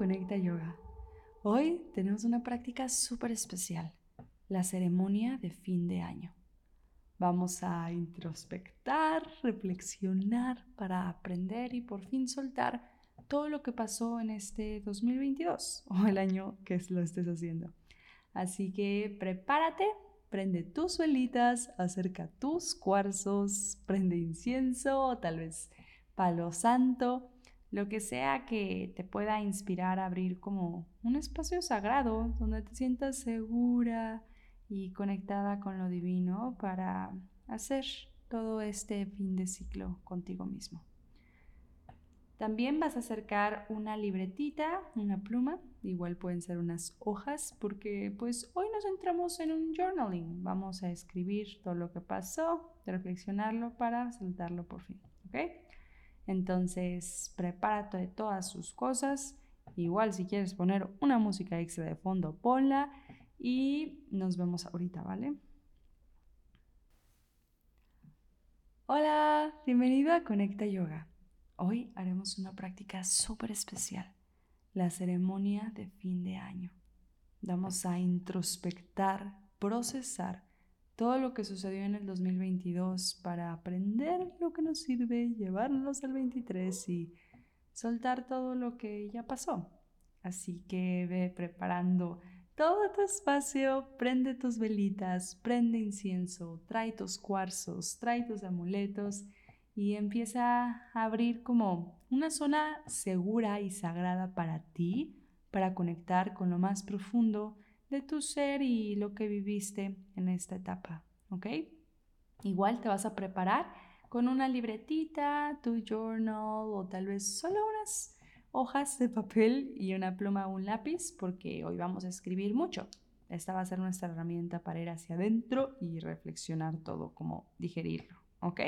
Conecta Yoga. Hoy tenemos una práctica súper especial, la ceremonia de fin de año. Vamos a introspectar, reflexionar para aprender y por fin soltar todo lo que pasó en este 2022 o el año que lo estés haciendo. Así que prepárate, prende tus velitas, acerca tus cuarzos, prende incienso o tal vez palo santo lo que sea que te pueda inspirar a abrir como un espacio sagrado donde te sientas segura y conectada con lo divino para hacer todo este fin de ciclo contigo mismo. También vas a acercar una libretita, una pluma, igual pueden ser unas hojas, porque pues hoy nos centramos en un journaling. Vamos a escribir todo lo que pasó, reflexionarlo para soltarlo por fin, ¿ok? Entonces, prepárate todas sus cosas. Igual si quieres poner una música extra de fondo, ponla y nos vemos ahorita, ¿vale? Hola, bienvenido a Conecta Yoga. Hoy haremos una práctica súper especial, la ceremonia de fin de año. Vamos a introspectar, procesar todo lo que sucedió en el 2022 para aprender lo que nos sirve, llevarnos al 23 y soltar todo lo que ya pasó. Así que ve preparando todo tu espacio, prende tus velitas, prende incienso, trae tus cuarzos, trae tus amuletos y empieza a abrir como una zona segura y sagrada para ti, para conectar con lo más profundo de tu ser y lo que viviste en esta etapa, ¿ok? Igual te vas a preparar con una libretita, tu journal o tal vez solo unas hojas de papel y una pluma o un lápiz porque hoy vamos a escribir mucho. Esta va a ser nuestra herramienta para ir hacia adentro y reflexionar todo, como digerirlo, ¿ok?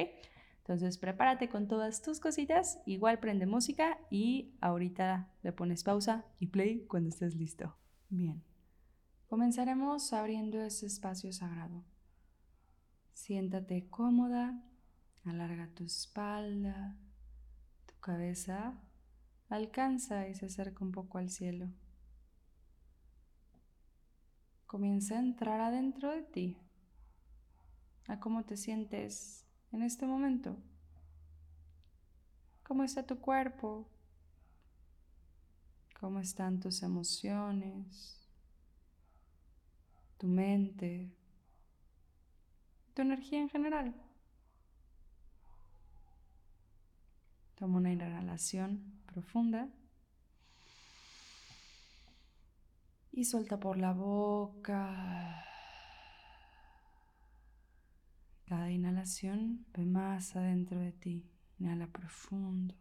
Entonces prepárate con todas tus cositas, igual prende música y ahorita le pones pausa y play cuando estés listo. Bien. Comenzaremos abriendo ese espacio sagrado. Siéntate cómoda, alarga tu espalda, tu cabeza alcanza y se acerca un poco al cielo. Comienza a entrar adentro de ti, a cómo te sientes en este momento, cómo está tu cuerpo, cómo están tus emociones tu mente, tu energía en general. Toma una inhalación profunda y suelta por la boca. Cada inhalación ve más adentro de ti. Inhala profundo.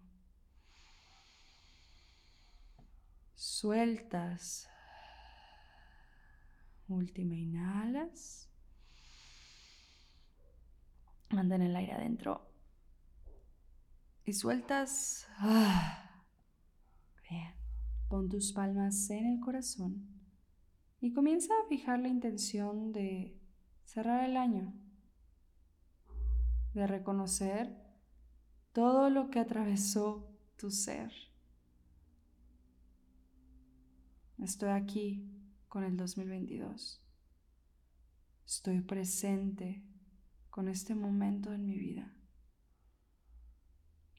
Sueltas Última, inhalas. Mantén el aire adentro. Y sueltas. Bien. Pon tus palmas en el corazón. Y comienza a fijar la intención de cerrar el año. De reconocer todo lo que atravesó tu ser. Estoy aquí con el 2022. Estoy presente con este momento en mi vida.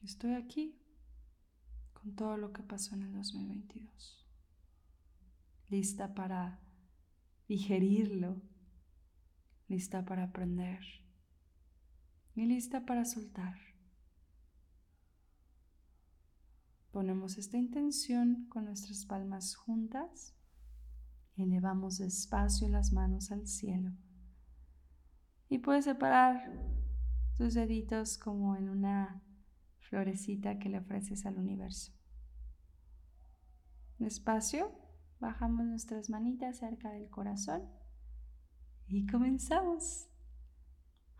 Estoy aquí con todo lo que pasó en el 2022. Lista para digerirlo, lista para aprender y lista para soltar. Ponemos esta intención con nuestras palmas juntas Elevamos despacio las manos al cielo. Y puedes separar tus deditos como en una florecita que le ofreces al universo. Despacio, bajamos nuestras manitas cerca del corazón y comenzamos.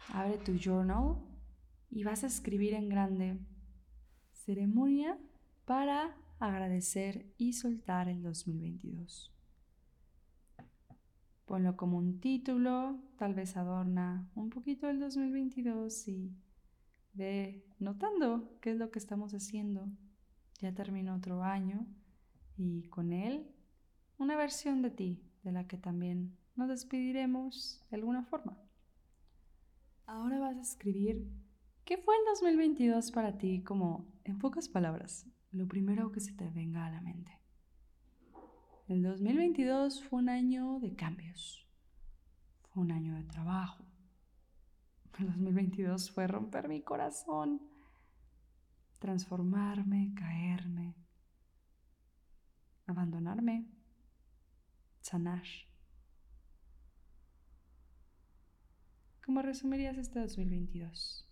Abre tu journal y vas a escribir en grande ceremonia para agradecer y soltar el 2022. Ponlo como un título, tal vez adorna un poquito el 2022 y ve notando qué es lo que estamos haciendo. Ya terminó otro año y con él una versión de ti de la que también nos despediremos de alguna forma. Ahora vas a escribir qué fue el 2022 para ti como, en pocas palabras, lo primero que se te venga a la mente. El 2022 fue un año de cambios, fue un año de trabajo. El 2022 fue romper mi corazón, transformarme, caerme, abandonarme, sanar. ¿Cómo resumirías este 2022?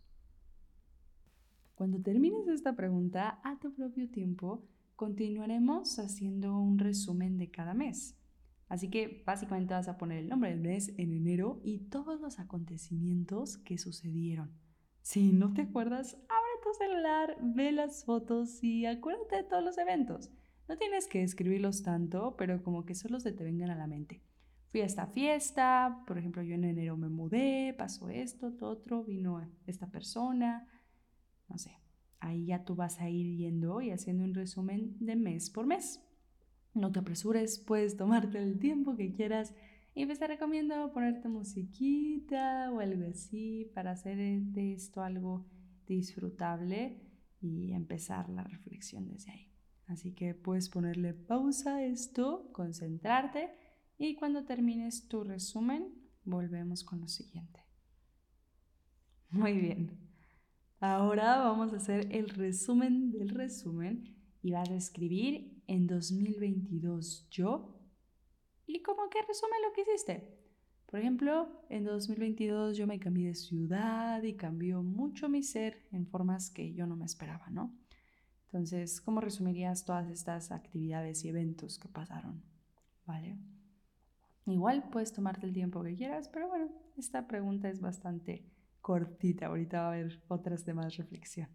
Cuando termines esta pregunta a tu propio tiempo, continuaremos haciendo un resumen de cada mes. Así que básicamente vas a poner el nombre del mes en enero y todos los acontecimientos que sucedieron. Si no te acuerdas, abre tu celular, ve las fotos y acuérdate de todos los eventos. No tienes que escribirlos tanto, pero como que solo se te vengan a la mente. Fui a esta fiesta, por ejemplo, yo en enero me mudé, pasó esto, todo otro, vino esta persona, no sé. Ahí ya tú vas a ir yendo y haciendo un resumen de mes por mes. No te apresures, puedes tomarte el tiempo que quieras y pues te recomiendo ponerte musiquita o algo así para hacer de esto algo disfrutable y empezar la reflexión desde ahí. Así que puedes ponerle pausa a esto, concentrarte y cuando termines tu resumen, volvemos con lo siguiente. Muy bien. Ahora vamos a hacer el resumen del resumen y vas a escribir en 2022 yo y como que resume lo que hiciste. Por ejemplo, en 2022 yo me cambié de ciudad y cambió mucho mi ser en formas que yo no me esperaba, ¿no? Entonces, ¿cómo resumirías todas estas actividades y eventos que pasaron? ¿Vale? Igual puedes tomarte el tiempo que quieras, pero bueno, esta pregunta es bastante cortita. Ahorita va a haber otras de más reflexión.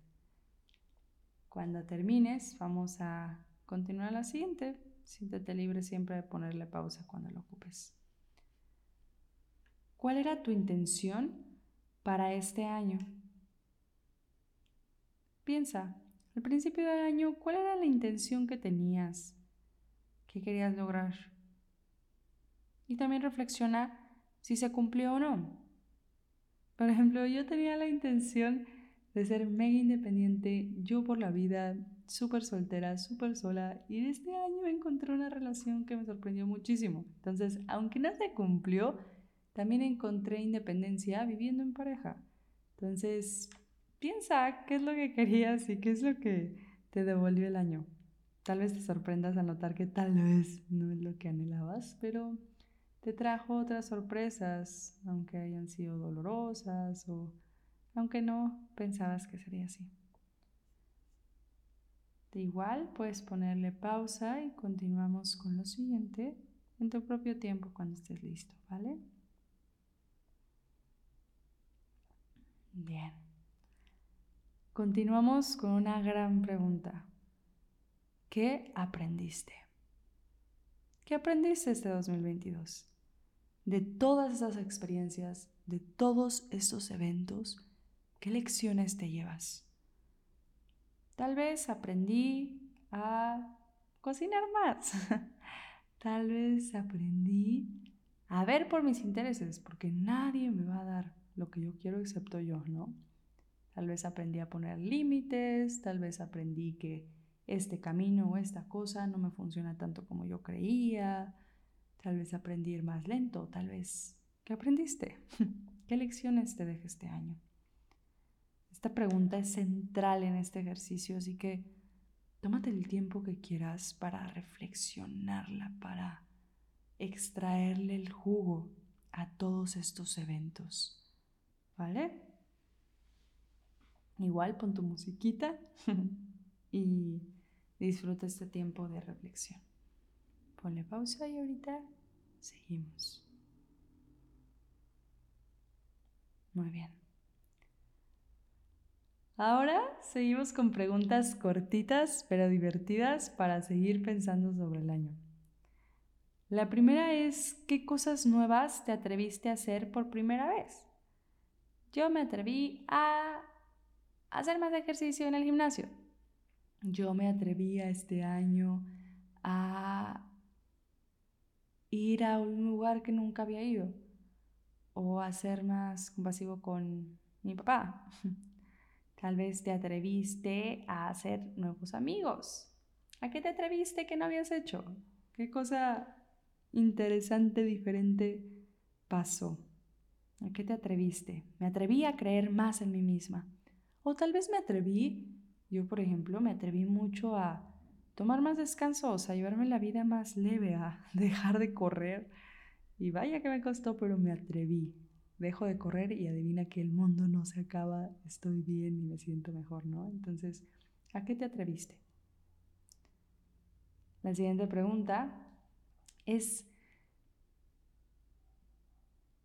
Cuando termines, vamos a continuar la siguiente. Siéntete libre siempre de ponerle pausa cuando lo ocupes. ¿Cuál era tu intención para este año? Piensa, al principio del año, ¿cuál era la intención que tenías? ¿Qué querías lograr? Y también reflexiona si se cumplió o no. Por ejemplo, yo tenía la intención de ser mega independiente, yo por la vida, súper soltera, súper sola, y este año encontré una relación que me sorprendió muchísimo. Entonces, aunque no se cumplió, también encontré independencia viviendo en pareja. Entonces, piensa qué es lo que querías y qué es lo que te devolvió el año. Tal vez te sorprendas al notar que tal vez no es lo que anhelabas, pero te trajo otras sorpresas, aunque hayan sido dolorosas o aunque no pensabas que sería así. De igual puedes ponerle pausa y continuamos con lo siguiente en tu propio tiempo cuando estés listo, ¿vale? Bien. Continuamos con una gran pregunta. ¿Qué aprendiste? ¿Qué aprendiste este 2022? De todas esas experiencias, de todos estos eventos, ¿qué lecciones te llevas? Tal vez aprendí a cocinar más. Tal vez aprendí a ver por mis intereses, porque nadie me va a dar lo que yo quiero excepto yo, ¿no? Tal vez aprendí a poner límites, tal vez aprendí que este camino o esta cosa no me funciona tanto como yo creía, tal vez aprendí más lento, tal vez... ¿Qué aprendiste? ¿Qué lecciones te deja este año? Esta pregunta es central en este ejercicio, así que tómate el tiempo que quieras para reflexionarla, para extraerle el jugo a todos estos eventos. ¿Vale? Igual pon tu musiquita y disfruta este tiempo de reflexión. Ponle pausa y ahorita seguimos. Muy bien. Ahora seguimos con preguntas cortitas pero divertidas para seguir pensando sobre el año. La primera es, ¿qué cosas nuevas te atreviste a hacer por primera vez? Yo me atreví a hacer más ejercicio en el gimnasio. Yo me atreví a este año a ir a un lugar que nunca había ido o a ser más compasivo con mi papá. Tal vez te atreviste a hacer nuevos amigos. ¿A qué te atreviste que no habías hecho? ¿Qué cosa interesante, diferente pasó? ¿A qué te atreviste? Me atreví a creer más en mí misma. O tal vez me atreví, yo por ejemplo, me atreví mucho a tomar más descansos, a llevarme la vida más leve, a dejar de correr. Y vaya que me costó, pero me atreví. Dejo de correr y adivina que el mundo no se acaba, estoy bien y me siento mejor, ¿no? Entonces, ¿a qué te atreviste? La siguiente pregunta es,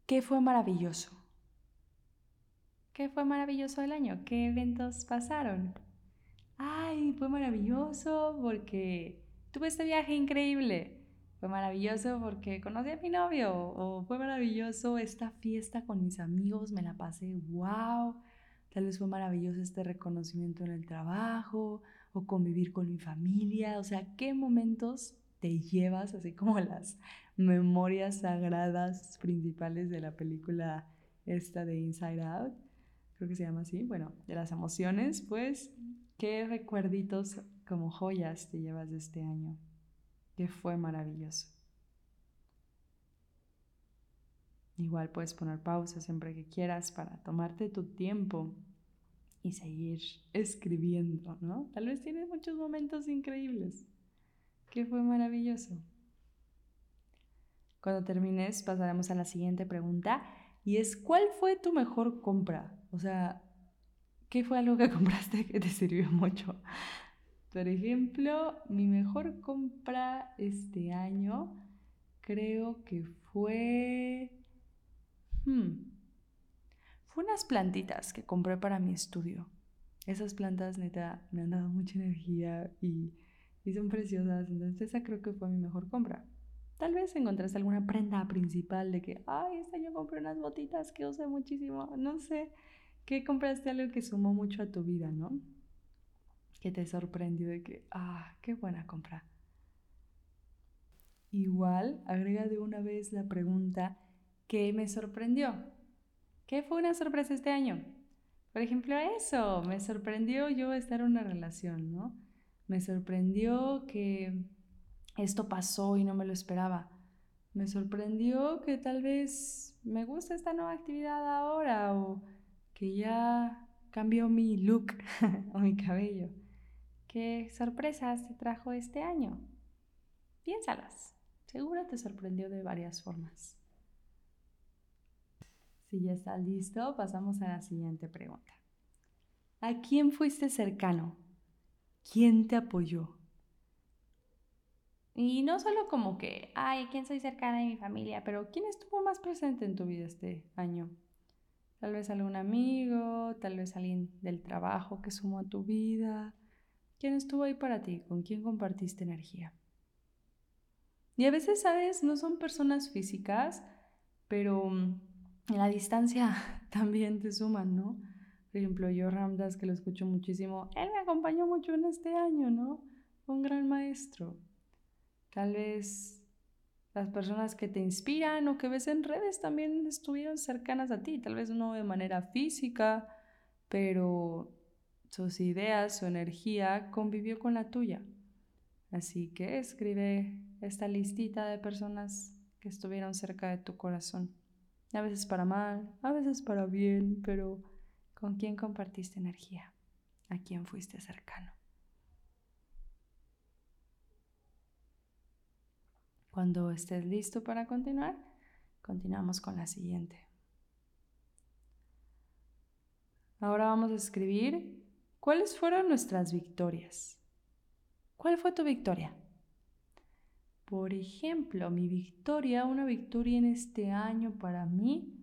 ¿qué fue maravilloso? ¿Qué fue maravilloso el año? ¿Qué eventos pasaron? Ay, fue maravilloso porque tuve este viaje increíble. Fue maravilloso porque conocí a mi novio. O fue maravilloso esta fiesta con mis amigos, me la pasé wow. Tal vez fue maravilloso este reconocimiento en el trabajo o convivir con mi familia, o sea, qué momentos te llevas, así como las memorias sagradas principales de la película esta de Inside Out, creo que se llama así, bueno, de las emociones, pues, qué recuerditos como joyas te llevas de este año, que fue maravilloso. Igual puedes poner pausa siempre que quieras para tomarte tu tiempo y seguir escribiendo, ¿no? Tal vez tienes muchos momentos increíbles. Que fue maravilloso. Cuando termines pasaremos a la siguiente pregunta y es ¿cuál fue tu mejor compra? O sea, ¿qué fue algo que compraste que te sirvió mucho? Por ejemplo, mi mejor compra este año creo que fue... Hmm, fue unas plantitas que compré para mi estudio. Esas plantas, neta, me han dado mucha energía y, son preciosas. Entonces, esa creo que fue mi mejor compra. Tal vez encontraste alguna prenda principal de que, ay, este año compré unas botitas que usé muchísimo. No sé, ¿qué compraste algo que sumó mucho a tu vida, no? Que te sorprendió de que, ah, qué buena compra. Igual, agrega de una vez la pregunta, ¿qué me sorprendió? ¿Qué fue una sorpresa este año? Por ejemplo, eso, me sorprendió yo estar en una relación, ¿no? Me sorprendió que esto pasó y no me lo esperaba. Me sorprendió que tal vez me gusta esta nueva actividad ahora o que ya cambió mi look o mi cabello. ¿Qué sorpresas te trajo este año? Piénsalas. Seguro te sorprendió de varias formas. Si ya estás listo, pasamos a la siguiente pregunta. ¿A quién fuiste cercano? ¿Quién te apoyó? Y no solo como que, ay, ¿quién soy cercana de mi familia? Pero ¿quién estuvo más presente en tu vida este año? Tal vez algún amigo, tal vez alguien del trabajo que sumó a tu vida. ¿Quién estuvo ahí para ti? ¿Con quién compartiste energía? Y a veces, ¿sabes? No son personas físicas, pero mm, en la distancia también te suman, ¿no? Por ejemplo, yo Ramdas, que lo escucho muchísimo, él me acompañó mucho en este año, ¿no? un gran maestro. Tal vez las personas que te inspiran o que ves en redes también estuvieron cercanas a ti, tal vez no de manera física, pero sus ideas, su energía convivió con la tuya. Así que escribe esta listita de personas que estuvieron cerca de tu corazón. A veces para mal, a veces para bien, pero ¿con quién compartiste energía? ¿A quién fuiste cercano? Cuando estés listo para continuar, continuamos con la siguiente. Ahora vamos a escribir cuáles fueron nuestras victorias. ¿Cuál fue tu victoria? Por ejemplo, mi victoria, una victoria en este año para mí,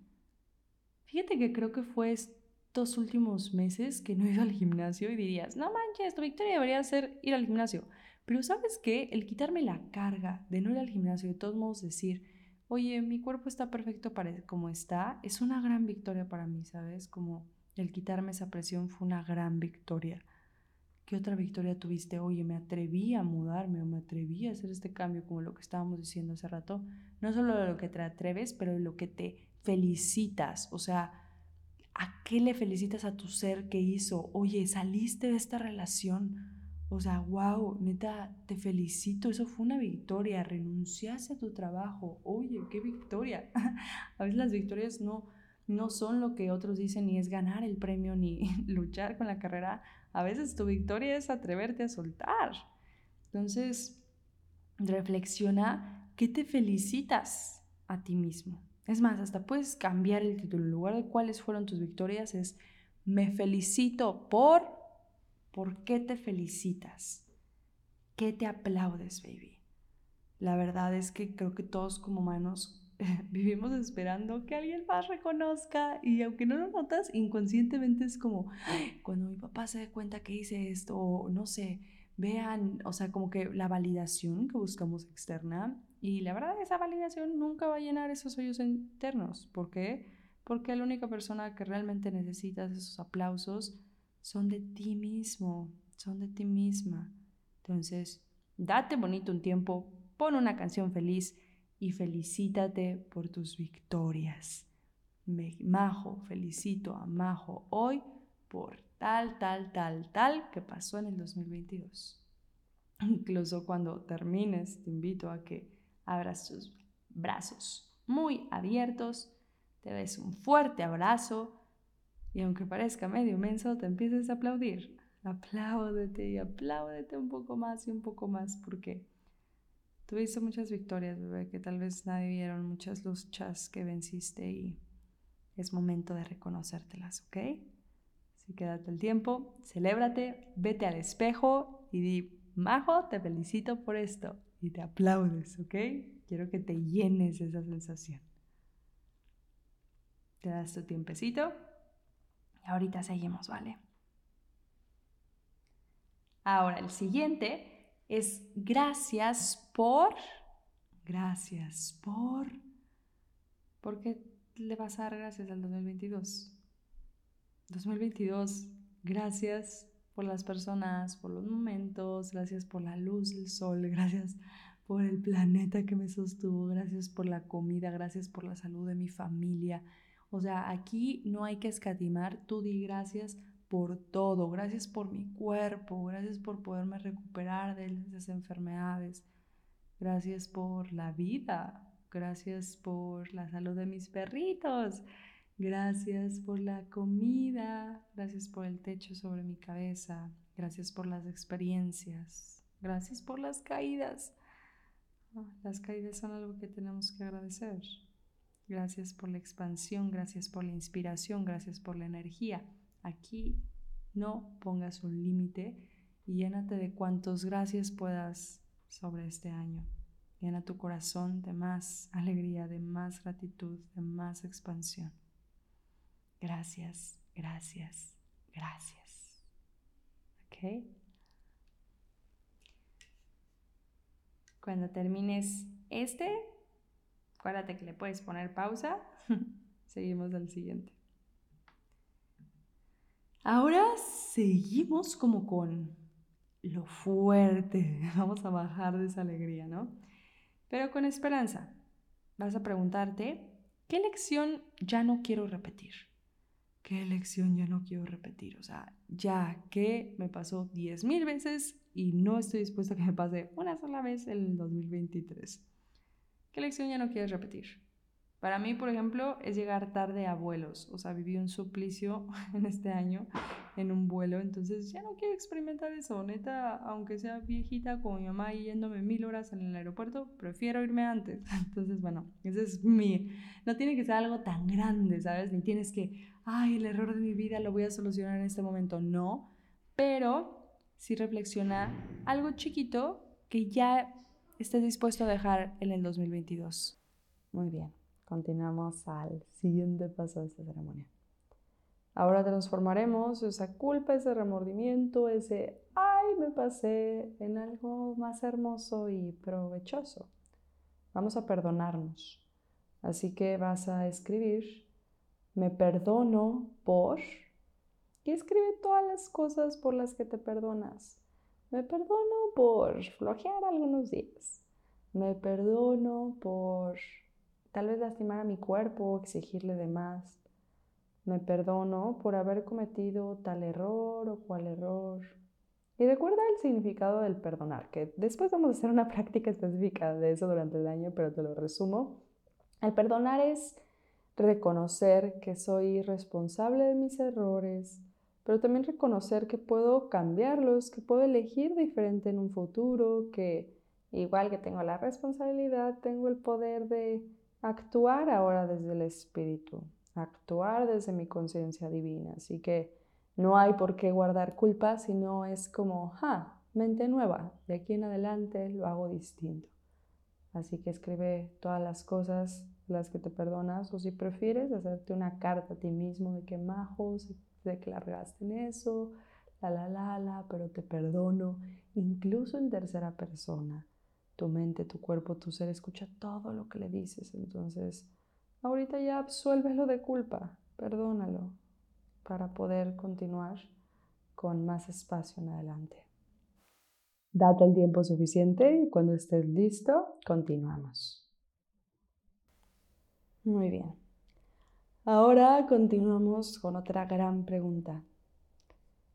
fíjate que creo que fue estos últimos meses que no he ido al gimnasio y dirías, no manches, tu victoria debería ser ir al gimnasio. Pero sabes qué, el quitarme la carga de no ir al gimnasio, de todos modos decir, oye, mi cuerpo está perfecto para como está, es una gran victoria para mí, ¿sabes? Como el quitarme esa presión fue una gran victoria ¿Qué otra victoria tuviste? Oye, me atreví a mudarme o me atreví a hacer este cambio, como lo que estábamos diciendo hace rato. No solo de lo que te atreves, pero de lo que te felicitas. O sea, ¿a qué le felicitas a tu ser que hizo? Oye, saliste de esta relación. O sea, wow, neta, te felicito. Eso fue una victoria. Renunciaste a tu trabajo. Oye, qué victoria. a veces las victorias no, no son lo que otros dicen, ni es ganar el premio, ni luchar con la carrera a veces tu victoria es atreverte a soltar. Entonces, reflexiona qué te felicitas a ti mismo. Es más, hasta puedes cambiar el título. En lugar de cuáles fueron tus victorias, es me felicito por, ¿por qué te felicitas? ¿Qué te aplaudes, baby? La verdad es que creo que todos como humanos vivimos esperando que alguien más reconozca y aunque no lo notas, inconscientemente es como cuando mi papá se dé cuenta que hice esto, o no sé, vean, o sea, como que la validación que buscamos externa y la verdad esa validación nunca va a llenar esos hoyos internos. ¿Por qué? Porque la única persona que realmente necesitas esos aplausos son de ti mismo, son de ti misma. Entonces, date bonito un tiempo, pon una canción feliz y felicítate por tus victorias. Majo, felicito a Majo hoy por tal, tal, tal, tal que pasó en el 2022. Incluso cuando termines, te invito a que abras tus brazos muy abiertos, te des un fuerte abrazo y aunque parezca medio menso, te empieces a aplaudir. Apláudete y apláudete un poco más y un poco más porque Tuviste muchas victorias, bebé, que tal vez nadie vieron, muchas luchas que venciste y es momento de reconocértelas, ¿ok? Así que date el tiempo, celébrate, vete al espejo y di, Majo, te felicito por esto y te aplaudes, ¿ok? Quiero que te llenes esa sensación. Te das tu tiempecito ahorita seguimos, ¿vale? Ahora, el siguiente es gracias por, gracias por, ¿por qué le vas a dar gracias al 2022? 2022, gracias por las personas, por los momentos, gracias por la luz del sol, gracias por el planeta que me sostuvo, gracias por la comida, gracias por la salud de mi familia. O sea, aquí no hay que escatimar, tú di gracias por todo, gracias por mi cuerpo, gracias por poderme recuperar de esas enfermedades, gracias por la vida, gracias por la salud de mis perritos, gracias por la comida, gracias por el techo sobre mi cabeza, gracias por las experiencias, gracias por las caídas. Ah, las caídas son algo que tenemos que agradecer. Gracias por la expansión, gracias por la inspiración, gracias por la energía. Aquí no pongas un límite y llénate de cuantos gracias puedas sobre este año. Llena tu corazón de más alegría, de más gratitud, de más expansión. Gracias, gracias, gracias. ¿Ok? Cuando termines este, acuérdate que le puedes poner pausa. Seguimos al siguiente. Ahora seguimos como con lo fuerte. Vamos a bajar de esa alegría, ¿no? Pero con esperanza. Vas a preguntarte, ¿qué lección ya no quiero repetir? ¿Qué lección ya no quiero repetir? O sea, ya que me pasó 10.000 veces y no estoy dispuesta a que me pase una sola vez en el 2023. ¿Qué lección ya no quieres repetir? Para mí, por ejemplo, es llegar tarde a vuelos. O sea, viví un suplicio en este año en un vuelo, entonces ya no quiero experimentar eso. Neta, aunque sea viejita como mi mamá yéndome mil horas en el aeropuerto, prefiero irme antes. Entonces, bueno, ese es mi... No tiene que ser algo tan grande, ¿sabes? Ni tienes que, ay, el error de mi vida lo voy a solucionar en este momento. No, pero sí reflexiona algo chiquito que ya estés dispuesto a dejar en el 2022. Muy bien. Continuamos al siguiente paso de esta ceremonia. Ahora transformaremos esa culpa, ese remordimiento, ese ay, me pasé en algo más hermoso y provechoso. Vamos a perdonarnos. Así que vas a escribir, me perdono por, Y escribe todas las cosas por las que te perdonas. Me perdono por flojear algunos días. Me perdono por tal vez lastimar a mi cuerpo, exigirle de más. Me perdono por haber cometido tal error o cual error. Y recuerda el significado del perdonar, que después vamos a hacer una práctica específica de eso durante el año, pero te lo resumo. El perdonar es reconocer que soy responsable de mis errores, pero también reconocer que puedo cambiarlos, que puedo elegir diferente en un futuro, que igual que tengo la responsabilidad, tengo el poder de actuar ahora desde el espíritu, actuar desde mi conciencia divina. Así que no hay por qué guardar culpa, sino es como, ja, mente nueva, de aquí en adelante lo hago distinto. Así que escribe todas las cosas las que te perdonas o si prefieres hacerte una carta a ti mismo de que majos, de que largaste en eso, la la la la, pero te perdono, incluso en tercera persona. Tu mente, tu cuerpo, tu ser escucha todo lo que le dices. Entonces, ahorita ya absuélvelo de culpa, perdónalo, para poder continuar con más espacio en adelante. Date el tiempo suficiente y cuando estés listo, continuamos. Muy bien. Ahora continuamos con otra gran pregunta.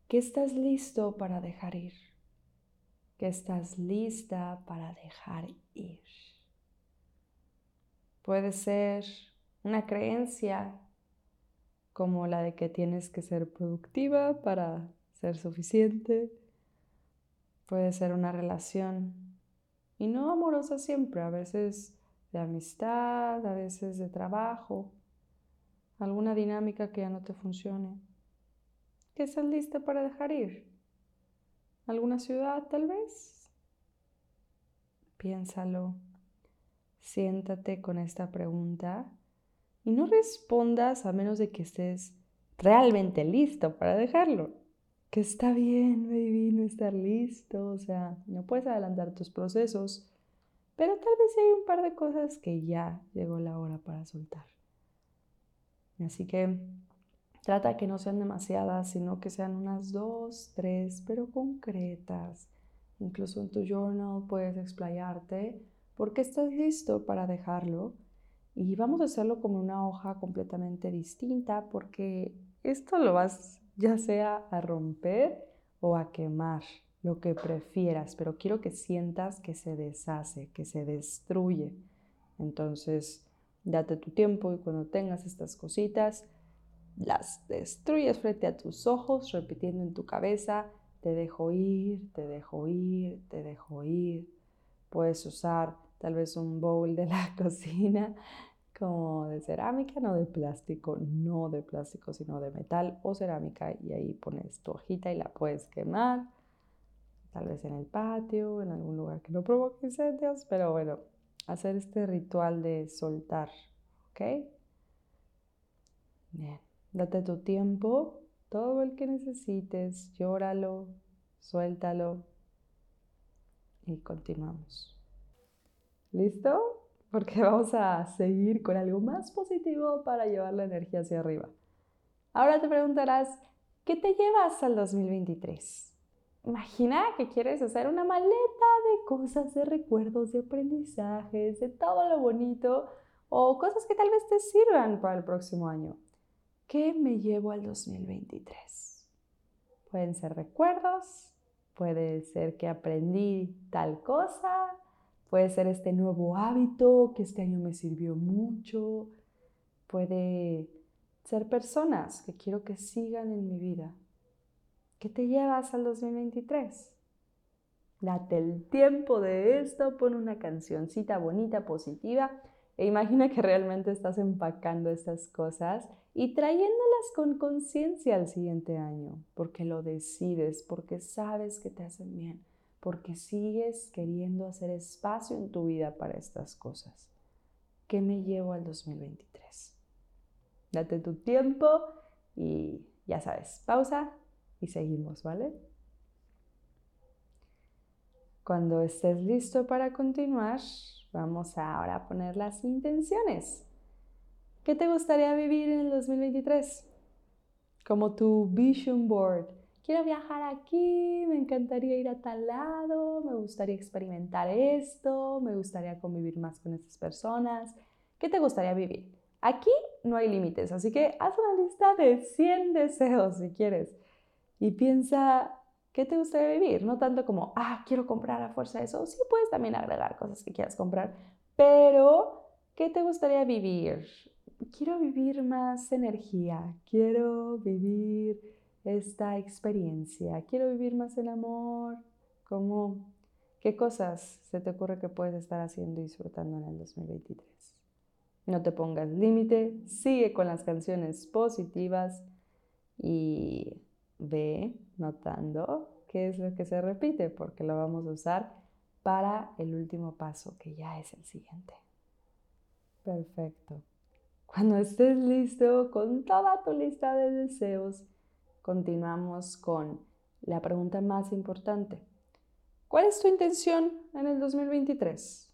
¿Qué estás listo para dejar ir? ¿Qué estás lista para dejar ir? Puede ser una creencia como la de que tienes que ser productiva para ser suficiente. Puede ser una relación, y no amorosa siempre, a veces de amistad, a veces de trabajo, alguna dinámica que ya no te funcione. ¿Qué estás para dejar ir? ¿Alguna ciudad tal vez? Piénsalo. Siéntate con esta pregunta y no respondas a menos de que estés realmente listo para dejarlo. Que está bien, baby, no estar listo, o sea, no puedes adelantar tus procesos, pero tal vez hay un par de cosas que ya llegó la hora para soltar. Así que trata que no sean demasiadas, sino que sean unas dos, tres, pero concretas. Incluso en tu journal puedes explayarte porque estás listo para dejarlo y vamos a hacerlo como una hoja completamente distinta porque esto lo vas ya sea a romper o a quemar, lo que prefieras, pero quiero que sientas que se deshace, que se destruye. Entonces, date tu tiempo y cuando tengas estas cositas, las destruyes frente a tus ojos, repitiendo en tu cabeza, te dejo ir, te dejo ir, te dejo ir. Puedes usar tal vez un bowl de la cocina como de cerámica, no de plástico, no de plástico, sino de metal o cerámica y ahí pones tu hojita y la puedes quemar, tal vez en el patio, en algún lugar que no provoque incendios, pero bueno, hacer este ritual de soltar, ¿ok? Bien, date tu tiempo, todo el que necesites, llóralo, suéltalo y continuamos. ¿Listo? Porque vamos a seguir con algo más positivo para llevar la energía hacia arriba. Ahora te preguntarás, ¿qué te llevas al 2023? Imagina que quieres hacer una maleta de cosas, de recuerdos, de aprendizajes, de todo lo bonito o cosas que tal vez te sirvan para el próximo año. ¿Qué me llevo al 2023? Pueden ser recuerdos, puede ser que aprendí tal cosa, Puede ser este nuevo hábito que este año me sirvió mucho. Puede ser personas que quiero que sigan en mi vida. ¿Qué te llevas al 2023? Date el tiempo de esto, pon una cancioncita bonita, positiva e imagina que realmente estás empacando estas cosas y trayéndolas con conciencia al siguiente año, porque lo decides, porque sabes que te hacen bien porque sigues queriendo hacer espacio en tu vida para estas cosas. ¿Qué me llevo al 2023? Date tu tiempo y ya sabes, pausa y seguimos, ¿vale? Cuando estés listo para continuar, vamos ahora a poner las intenciones. ¿Qué te gustaría vivir en el 2023? como tu vision board. Quiero viajar aquí, me encantaría ir a tal lado, me gustaría experimentar esto, me gustaría convivir más con estas personas. ¿Qué te gustaría vivir? Aquí no hay límites, así que haz una lista de 100 deseos si quieres y piensa qué te gustaría vivir, no tanto como, ah, quiero comprar a fuerza eso, sí puedes también agregar cosas que quieras comprar, pero ¿qué te gustaría vivir? Quiero vivir más energía, quiero vivir esta experiencia, quiero vivir más el amor, ¿cómo, ¿qué cosas se te ocurre que puedes estar haciendo y disfrutando en el 2023? No te pongas límite, sigue con las canciones positivas y ve notando qué es lo que se repite, porque lo vamos a usar para el último paso, que ya es el siguiente. Perfecto. Cuando estés listo con toda tu lista de deseos, continuamos con la pregunta más importante. ¿Cuál es tu intención en el 2023?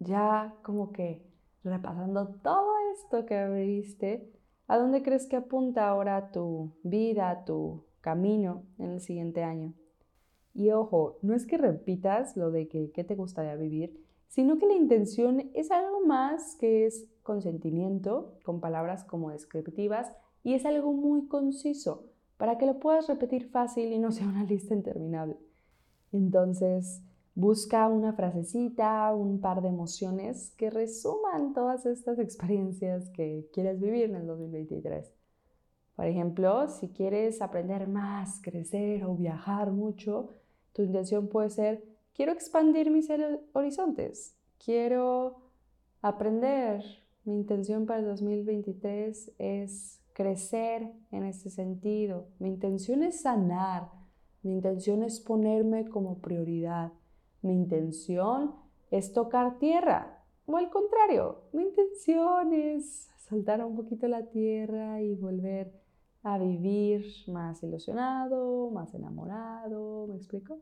Ya como que repasando todo esto que viste, ¿a dónde crees que apunta ahora tu vida, tu camino en el siguiente año? Y ojo, no es que repitas lo de que qué te gustaría vivir, sino que la intención es algo más que es consentimiento, con palabras como descriptivas, y es algo muy conciso para que lo puedas repetir fácil y no sea una lista interminable. Entonces, busca una frasecita, un par de emociones que resuman todas estas experiencias que quieres vivir en el 2023. Por ejemplo, si quieres aprender más, crecer o viajar mucho, tu intención puede ser quiero expandir mis horizontes, quiero aprender. Mi intención para el 2023 es crecer en este sentido. Mi intención es sanar. Mi intención es ponerme como prioridad. Mi intención es tocar tierra. O al contrario, mi intención es saltar un poquito la tierra y volver a vivir más ilusionado, más enamorado. ¿Me explico?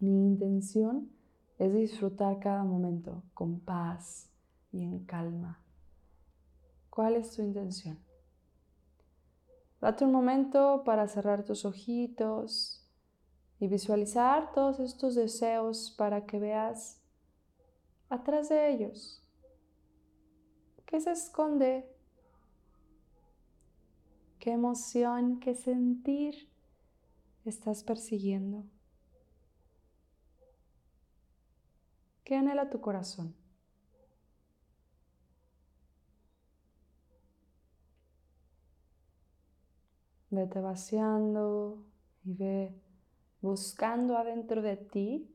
Mi intención es disfrutar cada momento con paz y en calma. ¿Cuál es tu intención? Date un momento para cerrar tus ojitos y visualizar todos estos deseos para que veas atrás de ellos qué se esconde, qué emoción, qué sentir estás persiguiendo. ¿Qué anhela tu corazón? Vete vaciando y ve buscando adentro de ti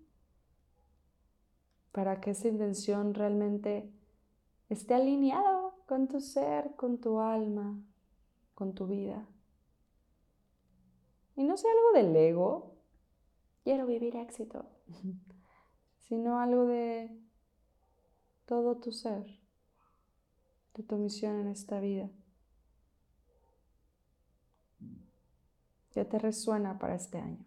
para que esa intención realmente esté alineada con tu ser, con tu alma, con tu vida. Y no sea algo del ego, quiero vivir éxito. sino algo de todo tu ser, de tu misión en esta vida. ¿Qué te resuena para este año?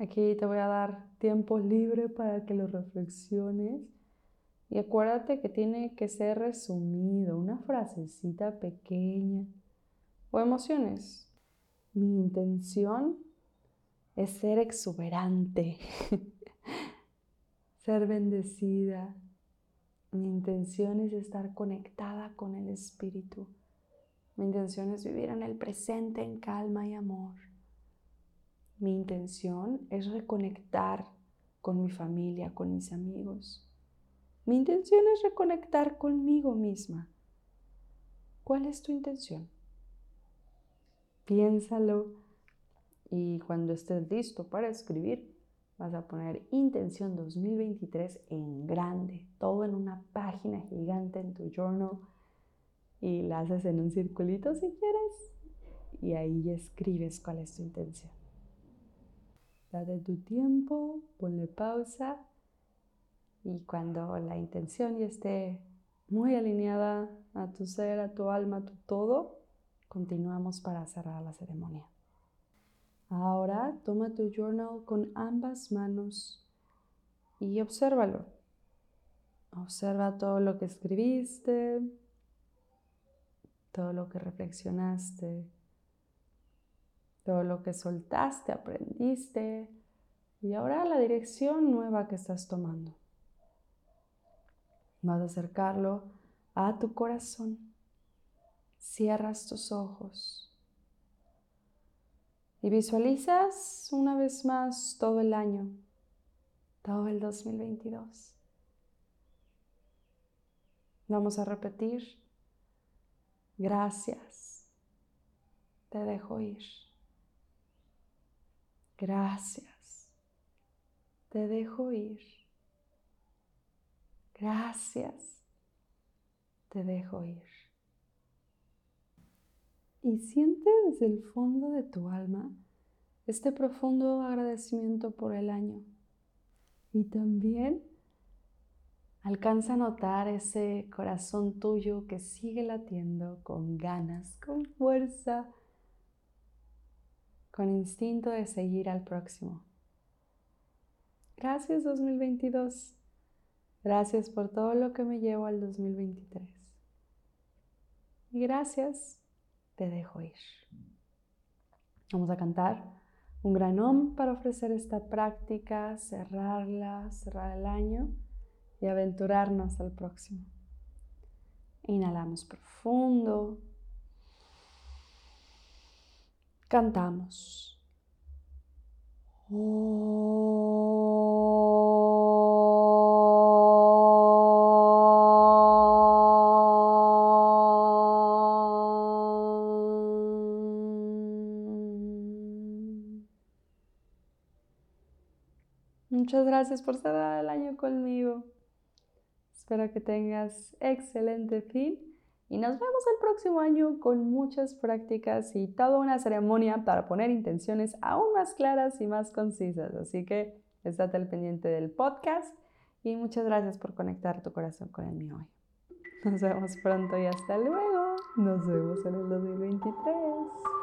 Aquí te voy a dar tiempo libre para que lo reflexiones y acuérdate que tiene que ser resumido, una frasecita pequeña o emociones mi intención es ser exuberante, ser bendecida. Mi intención es estar conectada con el Espíritu. Mi intención es vivir en el presente en calma y amor. Mi intención es reconectar con mi familia, con mis amigos. Mi intención es reconectar conmigo misma. ¿Cuál es tu intención? piénsalo y cuando estés listo para escribir, vas a poner intención 2023 en grande, todo en una página gigante en tu journal y la haces en un circulito si quieres y ahí escribes cuál es tu intención. Date tu tiempo, ponle pausa y cuando la intención ya esté muy alineada a tu ser, a tu alma, a tu todo, Continuamos para cerrar la ceremonia. Ahora toma tu journal con ambas manos y obsérvalo. Observa todo lo que escribiste, todo lo que reflexionaste, todo lo que soltaste, aprendiste y ahora la dirección nueva que estás tomando. Vas a acercarlo a tu corazón. Cierras tus ojos y visualizas una vez más todo el año, todo el 2022. Vamos a repetir. Gracias. Te dejo ir. Gracias. Te dejo ir. Gracias. Te dejo ir. Y siente desde el fondo de tu alma este profundo agradecimiento por el año. Y también alcanza a notar ese corazón tuyo que sigue latiendo con ganas, con fuerza, con instinto de seguir al próximo. Gracias 2022. Gracias por todo lo que me llevo al 2023. Y gracias, te dejo ir. Vamos a cantar un gran om para ofrecer esta práctica, cerrarla, cerrar el año y aventurarnos al próximo. Inhalamos profundo. Cantamos. Muchas gracias por cerrar el año conmigo. Espero que tengas excelente fin y nos vemos el próximo año con muchas prácticas y toda una ceremonia para poner intenciones aún más claras y más concisas. Así que estate al pendiente del podcast y muchas gracias por conectar tu corazón con el mío hoy. Nos vemos pronto y hasta luego. Nos vemos en el 2023.